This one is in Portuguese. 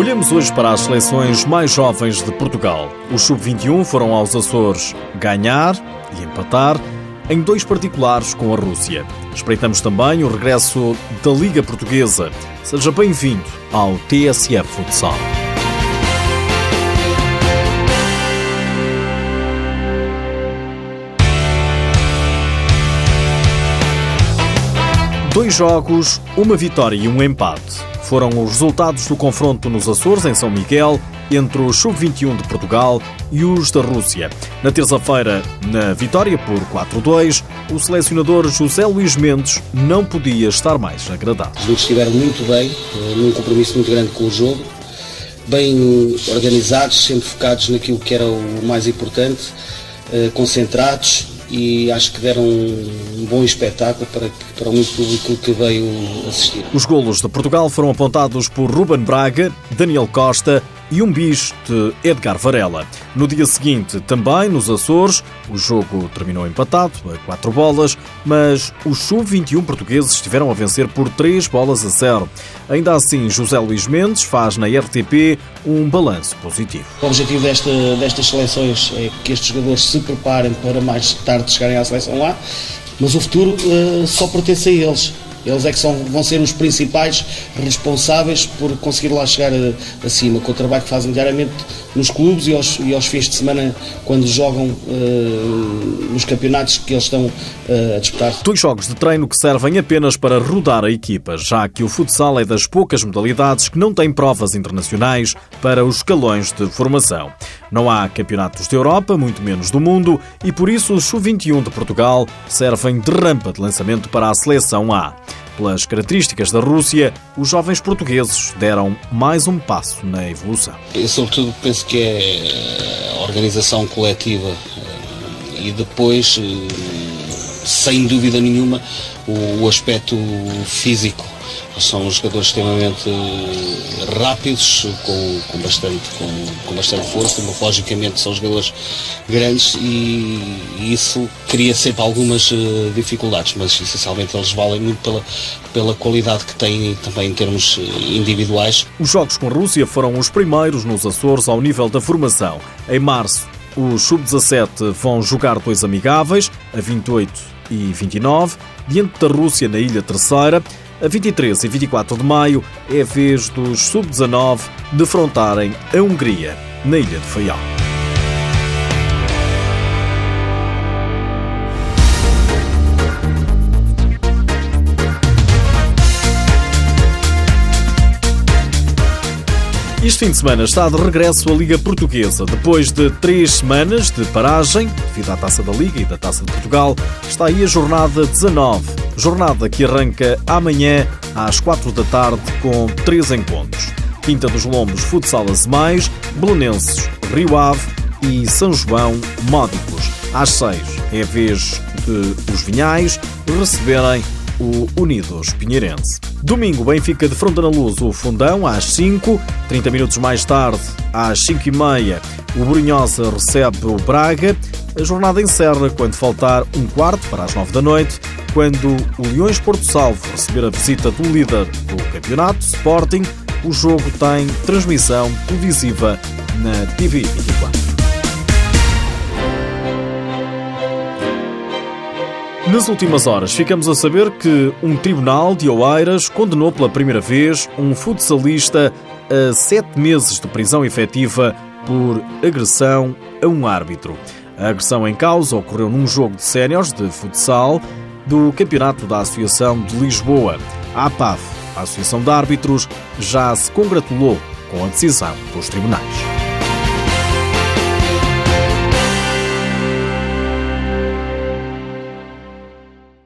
Olhamos hoje para as seleções mais jovens de Portugal. Os sub-21 foram aos Açores ganhar e empatar em dois particulares com a Rússia. Espreitamos também o regresso da Liga Portuguesa. Seja bem-vindo ao TSF Futsal. Dois jogos, uma vitória e um empate. Foram os resultados do confronto nos Açores, em São Miguel, entre os Sub-21 de Portugal e os da Rússia. Na terça-feira, na vitória por 4-2, o selecionador José Luís Mendes não podia estar mais agradado. Os jogadores estiveram muito bem, eh, num compromisso muito grande com o jogo, bem organizados, sempre focados naquilo que era o mais importante, eh, concentrados e acho que deram um bom espetáculo para, para o muito público que veio assistir. Os golos de Portugal foram apontados por Ruben Braga, Daniel Costa e um bis de Edgar Varela. No dia seguinte, também nos Açores, o jogo terminou empatado a quatro bolas, mas os sub-21 portugueses estiveram a vencer por três bolas a zero. Ainda assim, José Luís Mendes faz na RTP um balanço positivo. O objetivo desta, destas seleções é que estes jogadores se preparem para mais tarde chegarem à seleção lá, mas o futuro uh, só pertence a eles. Eles é que são, vão ser os principais responsáveis por conseguir lá chegar a, acima, com o trabalho que fazem diariamente nos clubes e aos, e aos fins de semana quando jogam uh, nos campeonatos que eles estão uh, a disputar. Dois jogos de treino que servem apenas para rodar a equipa, já que o futsal é das poucas modalidades que não tem provas internacionais para os escalões de formação. Não há campeonatos da Europa, muito menos do mundo, e por isso os Sub-21 de Portugal servem de rampa de lançamento para a seleção A. Pelas características da Rússia, os jovens portugueses deram mais um passo na evolução. Eu, sobretudo, penso que é a organização coletiva eh, e depois, eh, sem dúvida nenhuma, o aspecto físico são jogadores extremamente rápidos, com, com, bastante, com, com bastante força, morfologicamente são jogadores grandes e, e isso cria sempre algumas uh, dificuldades, mas essencialmente eles valem muito pela, pela qualidade que têm também em termos eh, individuais. Os Jogos com a Rússia foram os primeiros nos Açores ao nível da formação. Em março, os Sub-17 vão jogar dois amigáveis, a 28 e 29, diante da Rússia na Ilha Terceira. A 23 e 24 de maio é a vez dos Sub-19 defrontarem a Hungria, na Ilha de Faial. Este fim de semana está de regresso à Liga Portuguesa. Depois de três semanas de paragem, devido à Taça da Liga e da Taça de Portugal, está aí a jornada 19. Jornada que arranca amanhã às quatro da tarde com três encontros. Quinta dos Lombos, Futsal Mais, Belenenses, Rio Ave e São João, Módicos. Às seis é a vez de os Vinhais receberem o Unidos Pinheirense. Domingo, Benfica de Fronta na Luz, o Fundão, às 5. 30 minutos mais tarde, às 5 e meia, o Brunhosa recebe o Braga. A jornada encerra quando faltar um quarto para as 9 da noite, quando o Leões Porto Salvo receber a visita do líder do campeonato, Sporting. O jogo tem transmissão televisiva na TV 24. Nas últimas horas, ficamos a saber que um tribunal de Oeiras condenou pela primeira vez um futsalista a sete meses de prisão efetiva por agressão a um árbitro. A agressão em causa ocorreu num jogo de séniores de futsal do Campeonato da Associação de Lisboa. A APAF, a Associação de Árbitros, já se congratulou com a decisão dos tribunais.